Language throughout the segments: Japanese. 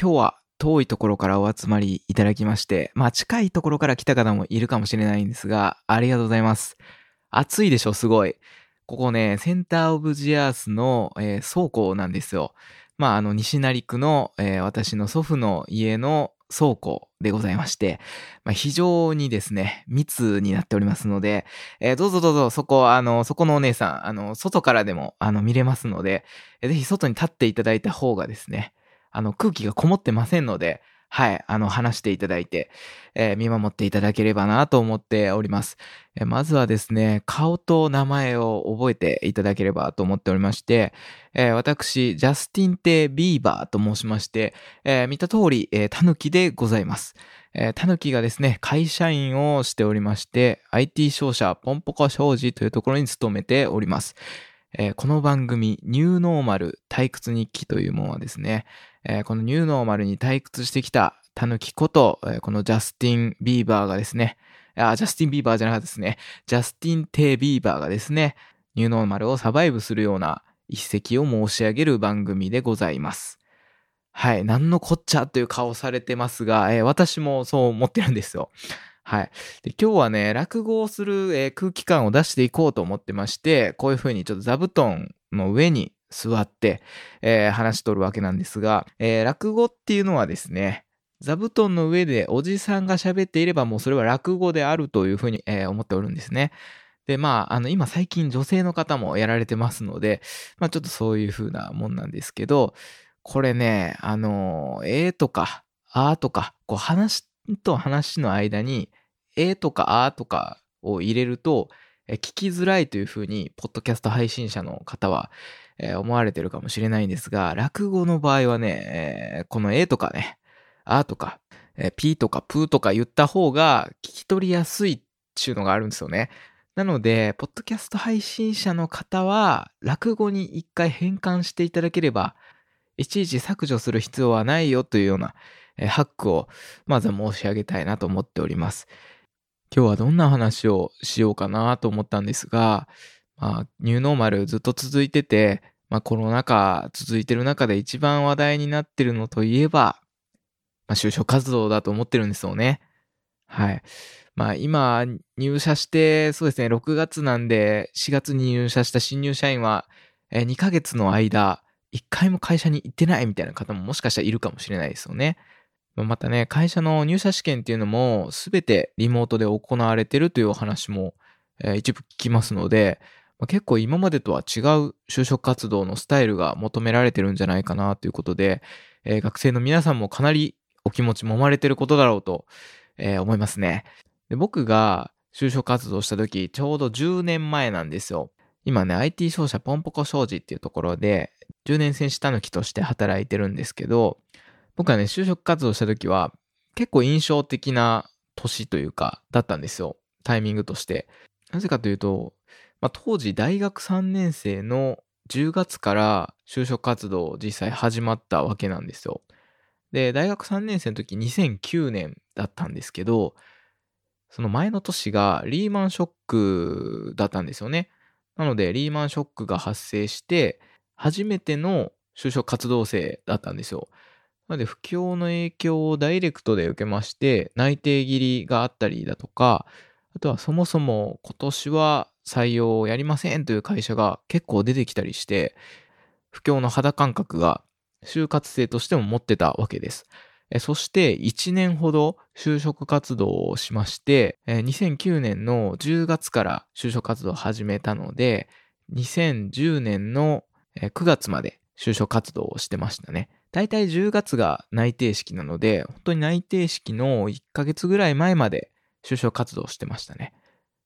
今日は遠いところからお集まりいただきまして、まあ近いところから来た方もいるかもしれないんですが、ありがとうございます。暑いでしょ、すごい。ここね、センターオブジアースの、えー、倉庫なんですよ。まあ、あの、西成区の、えー、私の祖父の家の倉庫でございまして、まあ、非常にですね、密になっておりますので、えー、どうぞどうぞ、そこ、あの、そこのお姉さん、あの、外からでも、あの、見れますので、えー、ぜひ外に立っていただいた方がですね、あの、空気がこもってませんので、はい、あの、話していただいて、えー、見守っていただければなと思っております、えー、まずはですね、顔と名前を覚えていただければと思っておりまして、えー、私、ジャスティンテ・ビーバーと申しまして、え見た通り、えー、タヌキでございます。えー、タヌキがですね、会社員をしておりまして、IT 商社ポンポコ商事というところに勤めております。えー、この番組、ニューノーマル退屈日記というものはですね、えー、このニューノーマルに退屈してきたタヌキこと、えー、このジャスティン・ビーバーがですね、あ、ジャスティン・ビーバーじゃなかったですね、ジャスティン・テイ・ビーバーがですね、ニューノーマルをサバイブするような一席を申し上げる番組でございます。はい。何のこっちゃという顔されてますが、えー、私もそう思ってるんですよ。はい。で、今日はね、落語をする、えー、空気感を出していこうと思ってまして、こういう風にちょっと座布団の上に座って、えー、話しとるわけなんですが、えー、落語っていうのはですね、座布団の上でおじさんが喋っていればもうそれは落語であるというふうに、えー、思っておるんですね。で、まあ、あの、今最近女性の方もやられてますので、まあちょっとそういうふうなもんなんですけど、これね、あの、えーとか、あーとか、こう話と話の間に、えーとかあーとかを入れると、聞きづらいというふうに、ポッドキャスト配信者の方は、えー、思われてるかもしれないんですが、落語の場合はね、えー、このえとかね、あとか、えー、ピーとかプーとか言った方が聞き取りやすいっていうのがあるんですよね。なので、ポッドキャスト配信者の方は、落語に一回変換していただければ、いちいち削除する必要はないよというような、えー、ハックを、まず申し上げたいなと思っております。今日はどんな話をしようかなと思ったんですが、まあ、ニューノーマルずっと続いてて、まあ、コロナ禍続いてる中で一番話題になってるのといえば、まあ、就職活動だと思ってるんですよね。はい。まあ、今、入社して、そうですね、6月なんで、4月に入社した新入社員は、え2ヶ月の間、1回も会社に行ってないみたいな方ももしかしたらいるかもしれないですよね。またね、会社の入社試験っていうのも、すべてリモートで行われてるというお話も、え、一部聞きますので、まあ、結構今までとは違う就職活動のスタイルが求められてるんじゃないかなということで、えー、学生の皆さんもかなりお気持ち揉まれてることだろうと、えー、思いますね。で僕が就職活動した時、ちょうど10年前なんですよ。今ね、IT 商社ポンポコ商事っていうところで、10年選手たぬきとして働いてるんですけど、僕はね、就職活動した時は、結構印象的な年というか、だったんですよ。タイミングとして。なぜかというと、まあ、当時大学3年生の10月から就職活動実際始まったわけなんですよ。で、大学3年生の時2009年だったんですけど、その前の年がリーマンショックだったんですよね。なので、リーマンショックが発生して、初めての就職活動生だったんですよ。なので、不況の影響をダイレクトで受けまして、内定切りがあったりだとか、あとはそもそも今年は採用をやりませんという会社が結構出てきたりして、不況の肌感覚が就活生としても持ってたわけです。そして1年ほど就職活動をしまして、2009年の10月から就職活動を始めたので、2010年の9月まで就職活動をしてましたね。だいたい10月が内定式なので、本当に内定式の1ヶ月ぐらい前まで就職活動をしてましたね。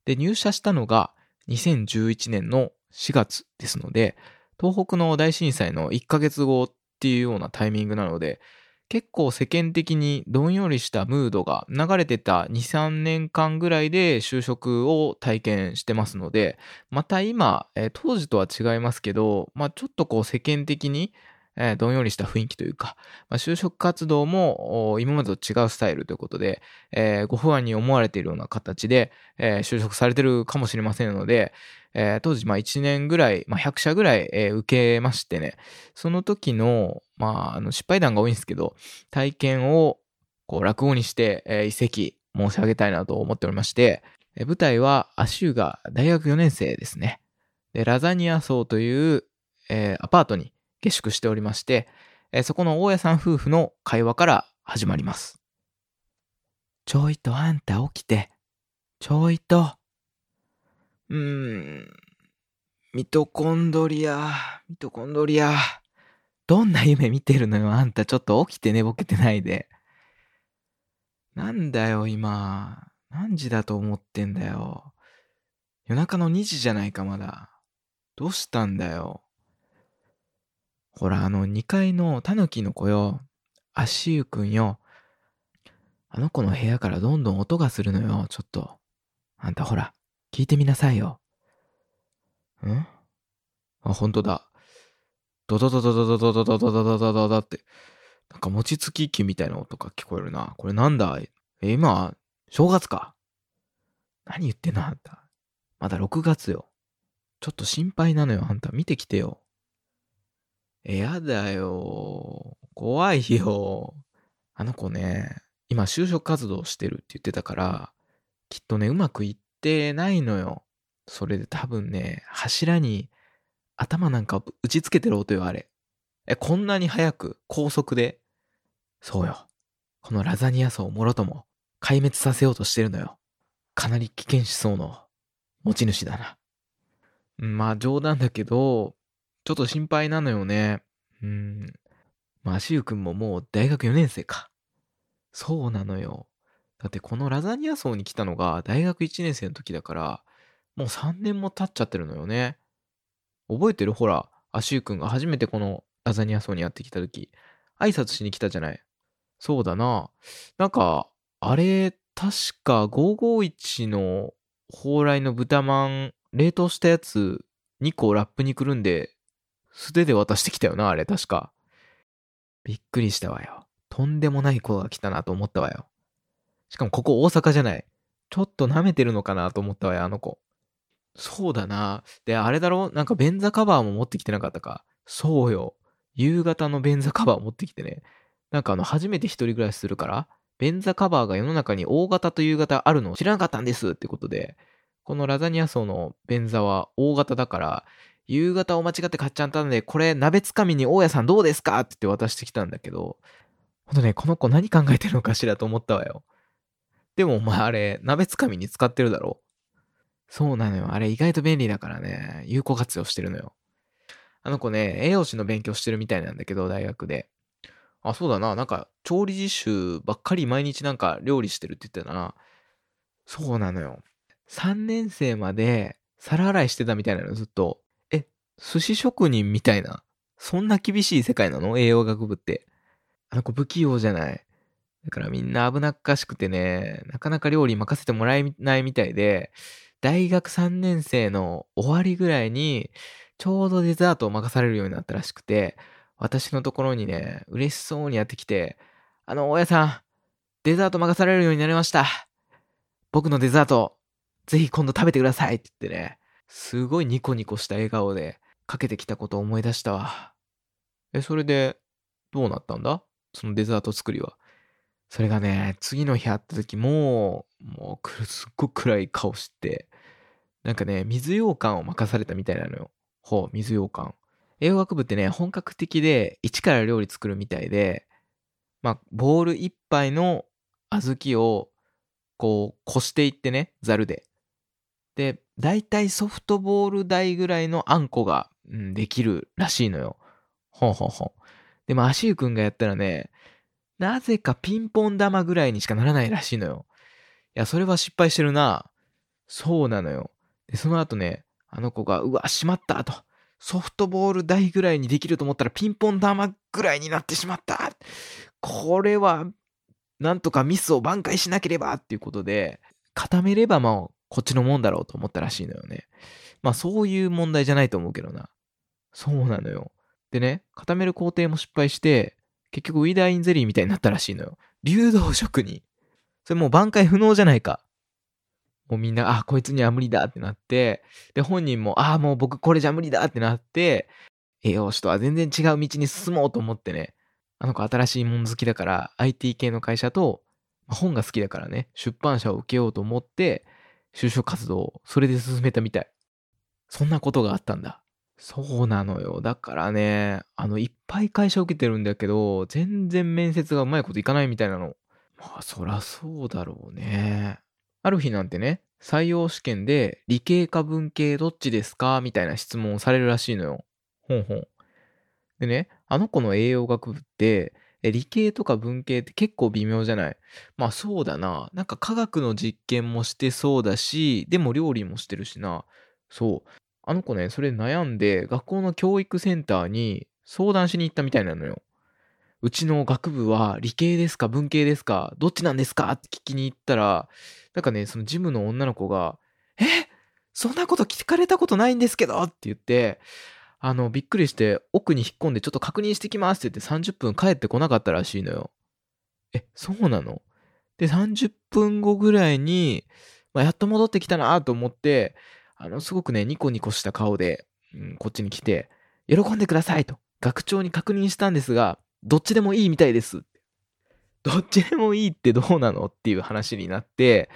で、入社したのが2011年の4月ですので、東北の大震災の1ヶ月後っていうようなタイミングなので、結構世間的にどんよりしたムードが流れてた2、3年間ぐらいで就職を体験してますので、また今、えー、当時とは違いますけど、まあちょっとこう世間的にえー、どんよりした雰囲気というか、まあ、就職活動も今までと違うスタイルということで、えー、ご不安に思われているような形で、えー、就職されてるかもしれませんので、えー、当時まあ1年ぐらい、まあ、100社ぐらい、えー、受けましてね、その時のまあ、あの、失敗談が多いんですけど、体験を、こう、落語にして、えー、一席申し上げたいなと思っておりまして、えー、舞台は、アシューが大学4年生ですね。で、ラザニア荘という、えー、アパートに下宿しておりまして、え、そこの大家さん夫婦の会話から始まります。ちょいとあんた起きて、ちょいと。うーん、ミトコンドリア、ミトコンドリア。どんな夢見てるのよ、あんた。ちょっと起きて寝ぼけてないで。なんだよ、今。何時だと思ってんだよ。夜中の2時じゃないか、まだ。どうしたんだよ。ほら、あの、2階のタヌキの子よ。足湯くんよ。あの子の部屋からどんどん音がするのよ、ちょっと。あんたほら、聞いてみなさいよ。ん？あ、ほんとだ。ドドドドドドドドドドドドドドって、なんか餅つき機みたいな音が聞こえるな。これなんだ？え、今、正月か？何言ってんのあんた。まだ6月よ。ちょっと心配なのよ、あんた。見てきてよ。え、やだよ。怖いよ。あの子ね、今就職活動してるって言ってたから、きっとね、うまくいってないのよ。それで多分ね、柱に頭なんか打ちつけてる音よ、あれ。え、こんなに早く、高速で。そうよ。このラザニア層をもろとも壊滅させようとしてるのよ。かなり危険思想の持ち主だな。まあ冗談だけど、ちょっと心配なのよね。うん。まあ、足湯くんももう大学4年生か。そうなのよ。だってこのラザニア層に来たのが大学1年生の時だから、もう3年も経っちゃってるのよね。覚えてる？ほら、アシュー君が初めてこのラザニア層にやってきた時、挨拶しに来たじゃない。そうだな。なんか、あれ、確か551の蓬莱の豚まん、冷凍したやつ2個ラップにくるんで、素手で渡してきたよな、あれ、確か。びっくりしたわよ。とんでもない子が来たなと思ったわよ。しかもここ大阪じゃない。ちょっと舐めてるのかなと思ったわよ、あの子。そうだな。で、あれだろ？なんか便座カバーも持ってきてなかったか。そうよ。夕方の便座カバー持ってきてね。なんかあの、初めて一人暮らしするから、便座カバーが世の中に大型と夕方あるのを知らなかったんですってことで、このラザニア層の便座は大型だから、夕方を間違って買っちゃったんで、これ鍋つかみに大家さんどうですかって言って渡してきたんだけど、ほんとね、この子何考えてるのかしらと思ったわよ。でもお前あれ、鍋つかみに使ってるだろ？そうなのよ。あれ意外と便利だからね、有効活用してるのよ。あの子ね、栄養士の勉強してるみたいなんだけど、大学で。あ、そうだな。なんか、調理実習ばっかり毎日なんか料理してるって言ってたな。そうなのよ。3年生まで皿洗いしてたみたいなの、ずっと。寿司職人みたいな。そんな厳しい世界なの？栄養学部って。あの子不器用じゃない。だからみんな危なっかしくてね、なかなか料理任せてもらえないみたいで、大学3年生の終わりぐらいに、ちょうどデザートを任されるようになったらしくて、私のところにね、嬉しそうにやってきて、あの、大家さん、デザート任されるようになりました。僕のデザート、ぜひ今度食べてくださいって言ってね、すごいニコニコした笑顔でかけてきたことを思い出したわ。え、それで、どうなったんだ？そのデザート作りは。それがね、次の日会った時もう、もうすっごく暗い顔して、なんかね、水羊羹を任されたみたいなのよ。ほう、水羊羹。栄養学部ってね、本格的で、一から料理作るみたいで、まあ、ボール一杯の小豆を、こう、こしていってね、ザルで。で、だいたいソフトボール台ぐらいのあんこが、うん、できるらしいのよ。ほんほんほん。でも、足湯くんがやったらね、なぜかピンポン玉ぐらいにしかならないらしいのよ。いや、それは失敗してるな。そうなのよ。で、その後ね、あの子が、うわ、しまったと。ソフトボール台ぐらいにできると思ったらピンポン玉ぐらいになってしまった。これは、なんとかミスを挽回しなければっていうことで、固めればまあ、こっちのもんだろうと思ったらしいのよね。まあ、そういう問題じゃないと思うけどな。そうなのよ。でね、固める工程も失敗して、結局ウィダーインゼリーみたいになったらしいのよ。流動食に。それもう挽回不能じゃないか。もうみんな、あ、こいつには無理だってなって、で、本人も、あ、もう僕これじゃ無理だってなって、栄養士とは全然違う道に進もうと思ってね、あの子新しいもの好きだから IT 系の会社と、本が好きだからね、出版社を受けようと思って、就職活動をそれで進めたみたい。そんなことがあったんだ。そうなのよ。だからね、あの、いっぱい会社受けてるんだけど、全然面接がうまいこといかないみたいなの。まあ、そらそうだろうね。ある日なんてね、採用試験で理系か文系どっちですか？みたいな質問をされるらしいのよ。ほんほん。でね、あの子の栄養学部って、理系とか文系って結構微妙じゃない？まあそうだな。なんか科学の実験もしてそうだし、でも料理もしてるしな。そう。あの子ね、それ悩んで学校の教育センターに相談しに行ったみたいなのよ。うちの学部は理系ですか文系ですかどっちなんですかって聞きに行ったら、なんかね、そのジムの女の子が、え？そんなこと聞かれたことないんですけどって言って、あの、びっくりして奥に引っ込んでちょっと確認してきますって言って30分帰ってこなかったらしいのよ。え、そうなの？で、30分後ぐらいに、まあ、やっと戻ってきたなと思って、あの、すごくね、ニコニコした顔で、うん、こっちに来て、喜んでくださいと、学長に確認したんですが、どっちでもいいみたいです。どっちでもいいってどうなのっていう話になって、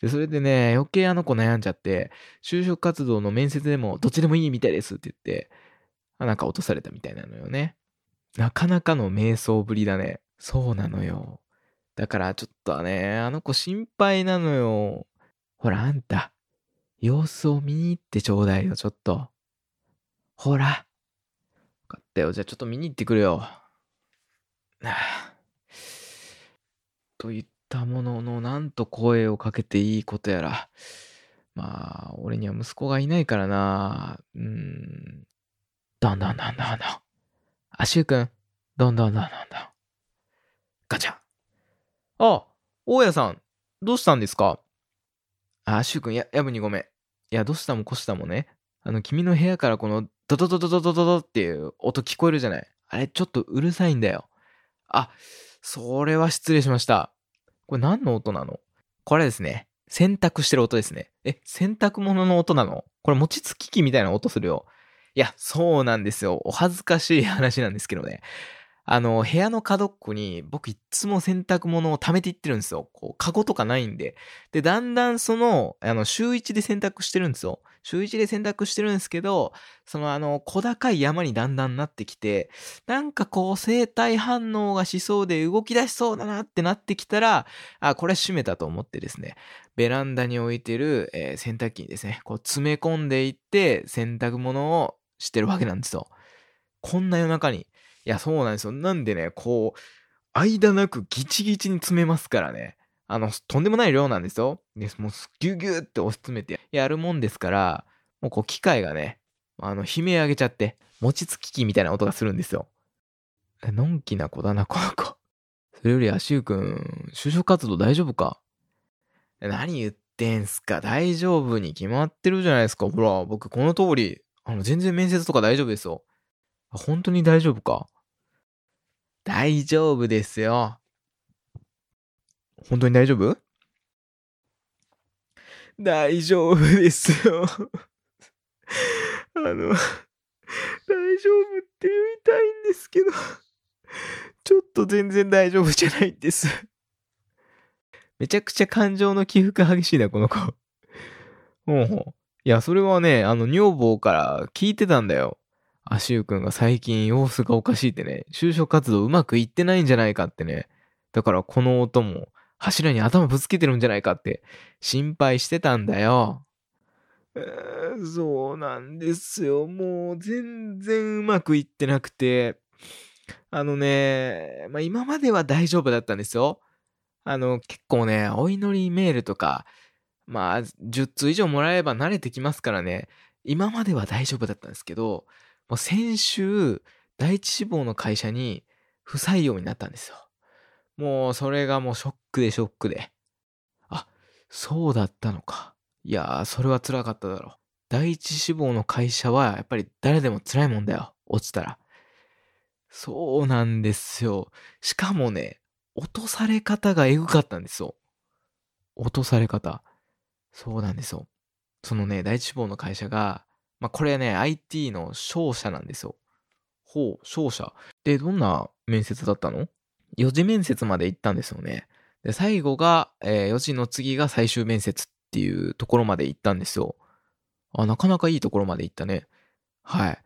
で、それでね、余計あの子悩んじゃって、就職活動の面接でもどっちでもいいみたいですって言って、なんか落とされたみたいなのよね。なかなかの瞑想ぶりだね。そうなのよ。だからちょっとね、あの子心配なのよ。ほら、あんた、様子を見に行ってちょうだいよ、ちょっと。ほら。分かったよ。じゃあちょっと見に行ってくるよ。と言ったものの、なんと声をかけていいことやら。まあ、俺には息子がいないからな。うん。どんどんどんどんどん。あ、しゅうくん。どんどんどんどんどん。ガチャ。あ、大家さん。どうしたんですか？あ、しゅうくん、や、やぶにごめん。いや、どうしたもこしたもね。あの、君の部屋からこの、ドドドドドドドドっていう音聞こえるじゃない。あれ、ちょっとうるさいんだよ。あ、それは失礼しました。これ何の音なの？これですね。洗濯してる音ですね。え、洗濯物の音なの？これ餅つき機みたいな音するよ。いや、そうなんですよ。お恥ずかしい話なんですけどね。あの、部屋の角っこに僕いつも洗濯物を溜めていってるんですよ。こう、カゴとかないんで。で、だんだんその、あの、週1で洗濯してるんですよ。週1で洗濯してるんですけど、そのあの、小高い山にだんだんなってきて、なんかこう、生体反応がしそうで動き出しそうだなってなってきたら、あ、これ閉めたと思ってですね、ベランダに置いてる、えー、洗濯機にですね、こう詰め込んでいって、洗濯物をしてるわけなんですよ。こんな夜中に。いや、そうなんですよ。なんでね、こう、間なくギチギチに詰めますからね。あの、とんでもない量なんですよ。で、もうギュギュって押し詰めてやるもんですから、もうこう機械がね、あの、悲鳴上げちゃって、餅つき機みたいな音がするんですよ。のんきな子だな、この子。それより、足湯くん、就職活動大丈夫か？何言ってんすか？大丈夫に決まってるじゃないですか。ほら、僕この通り、あの、全然面接とか大丈夫ですよ。本当に大丈夫か？大丈夫ですよ。本当に大丈夫？大丈夫ですよ。あの、大丈夫って言いたいんですけど、ちょっと全然大丈夫じゃないんです。めちゃくちゃ感情の起伏激しいな、この子。ほうほう。いや、それはね、あの、女房から聞いてたんだよ。アシュー君が最近様子がおかしいってね、就職活動うまくいってないんじゃないかってね。だからこの音も柱に頭ぶつけてるんじゃないかって心配してたんだよ。え、そうなんですよ。もう全然うまくいってなくて。あのね、まあ今までは大丈夫だったんですよ。あの結構ね、お祈りメールとか、まあ10通以上もらえば慣れてきますからね。今までは大丈夫だったんですけど、もう先週、第一志望の会社に不採用になったんですよ。もうそれがもうショックでショックで。あ、そうだったのか。いやー、それは辛かっただろう。第一志望の会社はやっぱり誰でも辛いもんだよ。落ちたら。そうなんですよ。しかもね、落とされ方がエグかったんですよ。落とされ方。そうなんですよ。そのね、第一志望の会社が、まあ、これね、IT の商社なんですよ。ほう、勝者。で、どんな面接だったの ?4 次面接まで行ったんですよね。で、最後が、えー、4次の次が最終面接っていうところまで行ったんですよ。あ、なかなかいいところまで行ったね。はい。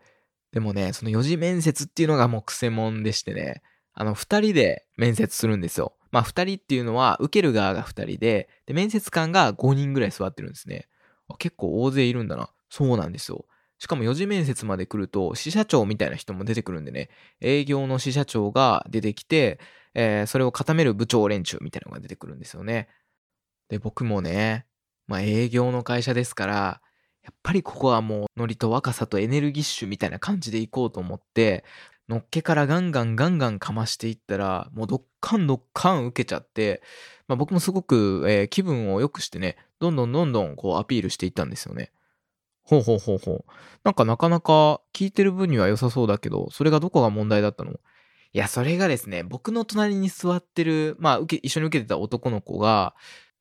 でもね、その4次面接っていうのがもう癖もんでしてね、あの、2人で面接するんですよ。まあ、2人っていうのは、受ける側が2人で、で、面接官が5人ぐらい座ってるんですね。結構大勢いるんだな。そうなんですよ。しかも4次面接まで来ると、支社長みたいな人も出てくるんでね、営業の支社長が出てきて、えー、それを固める部長連中みたいなのが出てくるんですよね。で、僕もね、まあ営業の会社ですから、やっぱりここはもうノリと若さとエネルギッシュみたいな感じで行こうと思って、のっけからガンガンガンガンかましていったら、もうどっかんどっかん受けちゃって、まあ僕もすごく、えー、気分を良くしてね、どんどんどんどんこうアピールしていったんですよね。ほうほうほうほう。なんかなかなか聞いてる分には良さそうだけど、それがどこが問題だったの？いや、それがですね、僕の隣に座ってる、まあ、受け、一緒に受けてた男の子が、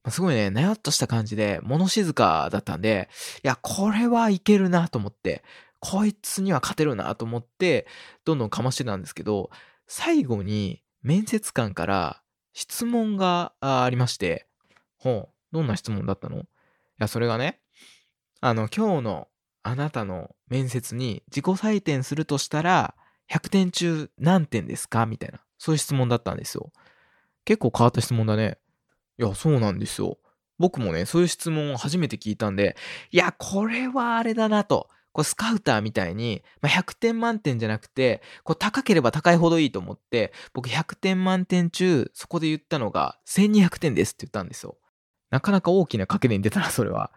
すごいね、なやっとした感じで、物静かだったんで、いや、これはいけるなと思って、こいつには勝てるなと思って、どんどんかましてたんですけど、最後に面接官から質問がありまして、ほう、どんな質問だったの？いや、それがね、あの、今日のあなたの面接に自己採点するとしたら、100点中何点ですか？みたいな、そういう質問だったんですよ。結構変わった質問だね。いや、そうなんですよ。僕もね、そういう質問を初めて聞いたんで、いや、これはあれだなと。こうスカウターみたいに、まあ、100点満点じゃなくて、こう高ければ高いほどいいと思って、僕100点満点中、そこで言ったのが1200点ですって言ったんですよ。なかなか大きな賭けでに出たな、それは。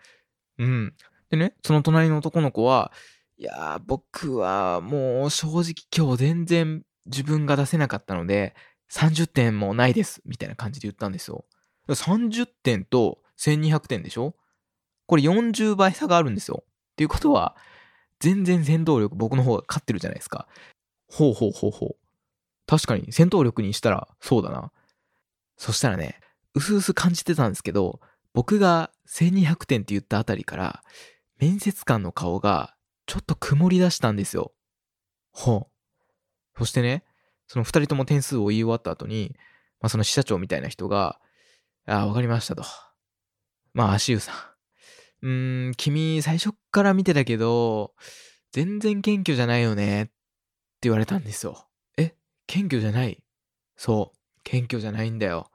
うん。でね、その隣の男の子は、いやー、僕はもう正直今日全然自分が出せなかったので、30点もないです、みたいな感じで言ったんですよ。30点と1200点でしょ？これ40倍差があるんですよ。っていうことは、全然戦闘力僕の方が勝ってるじゃないですか。ほうほうほうほう。確かに戦闘力にしたらそうだな。そしたらね、うすうす感じてたんですけど、僕が1200点って言ったあたりから、面接官の顔がちょっと曇り出したんですよ。ほう。そしてね、その二人とも点数を言い終わった後に、まあその支社長みたいな人が、ああ、わかりましたと。まあ、足湯さん。うーん、君、最初から見てたけど、全然謙虚じゃないよね、って言われたんですよ。え謙虚じゃない？そう、謙虚じゃないんだよ。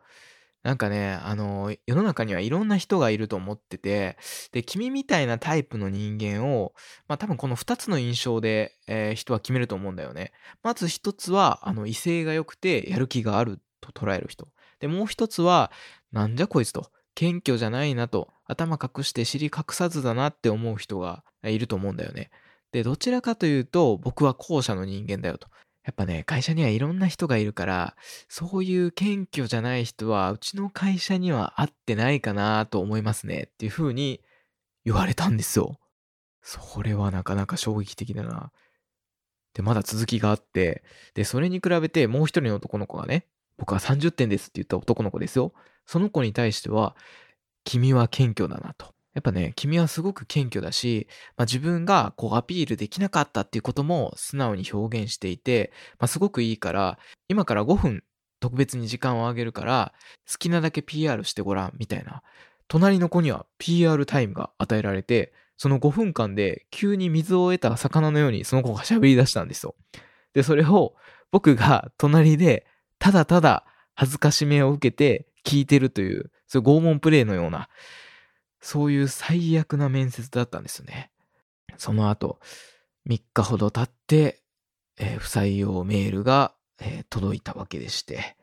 なんかね、あの、世の中にはいろんな人がいると思ってて、で、君みたいなタイプの人間を、まあ多分この二つの印象で、えー、人は決めると思うんだよね。まず一つは、あの、威勢が良くてやる気があると捉える人。で、もう一つは、なんじゃこいつと。謙虚じゃないなと。頭隠して尻隠さずだなって思う人がいると思うんだよね。で、どちらかというと、僕は後者の人間だよと。やっぱね、会社にはいろんな人がいるから、そういう謙虚じゃない人は、うちの会社には合ってないかなと思いますね。っていう風に言われたんですよ。それはなかなか衝撃的だな。で、まだ続きがあって、で、それに比べてもう一人の男の子がね、僕は30点ですって言った男の子ですよ。その子に対しては、君は謙虚だなと。やっぱね、君はすごく謙虚だし、まあ、自分がこうアピールできなかったっていうことも素直に表現していて、まあ、すごくいいから、今から5分特別に時間をあげるから、好きなだけ PR してごらん、みたいな。隣の子には PR タイムが与えられて、その5分間で急に水を得た魚のようにその子が喋り出したんですよ。で、それを僕が隣でただただ恥ずかしめを受けて聞いてるという、そういう拷問プレイのような、そういう最悪な面接だったんですよね。その後、3日ほど経って、えー、不採用メールが、えー、届いたわけでして、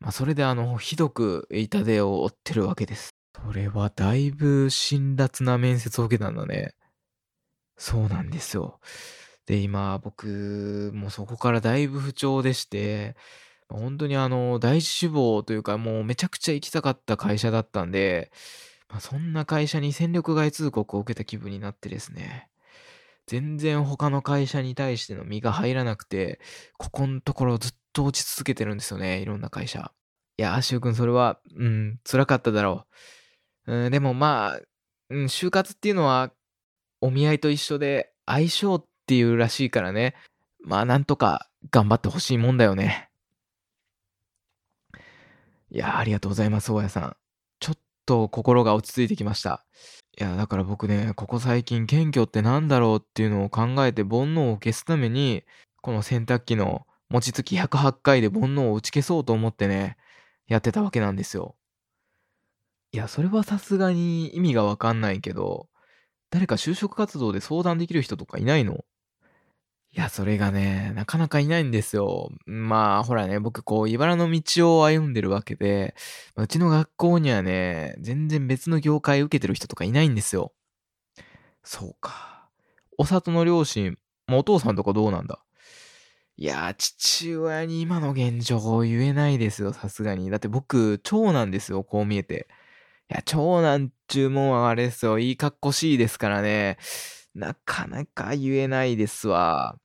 まあ、それであの、ひどく痛手を負ってるわけです。それはだいぶ辛辣な面接を受けたんだね。そうなんですよ。で、今、僕もそこからだいぶ不調でして、本当にあの、第一志望というか、もうめちゃくちゃ行きたかった会社だったんで、まあ、そんな会社に戦力外通告を受けた気分になってですね、全然他の会社に対しての身が入らなくて、ここのところずっと落ち続けてるんですよね、いろんな会社。いや、シュウ君それは、うん、辛かっただろう。うん、でもまあ、うん、就活っていうのは、お見合いと一緒で相性っていうらしいからね。まあなんとか頑張ってほしいもんだよね。いや、ありがとうございます、大家さん。と心が落ち着いてきました。いや、だから僕ね、ここ最近謙虚って何だろうっていうのを考えて煩悩を消すために、この洗濯機の餅つき108回で煩悩を打ち消そうと思ってね、やってたわけなんですよ。いや、それはさすがに意味がわかんないけど、誰か就職活動で相談できる人とかいないの？いや、それがね、なかなかいないんですよ。まあ、ほらね、僕、こう、茨の道を歩んでるわけで、うちの学校にはね、全然別の業界受けてる人とかいないんですよ。そうか。お里の両親、もお父さんとかどうなんだ？いや、父親に今の現状を言えないですよ、さすがに。だって僕、長男ですよ、こう見えて。いや、長男注文はあれですよ、いいかっこしいですからね。なかなか言えないですわ。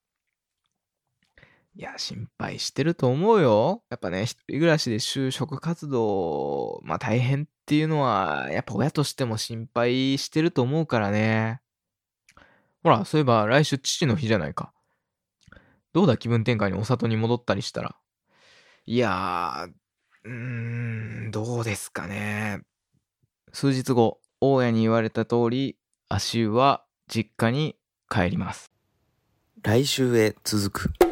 いや、心配してると思うよ。やっぱね、一人暮らしで就職活動、まあ大変っていうのは、やっぱ親としても心配してると思うからね。ほら、そういえば来週父の日じゃないか。どうだ気分転換にお里に戻ったりしたら。いやー、うーん、どうですかね。数日後、大家に言われた通り、足湯は実家に帰ります。来週へ続く。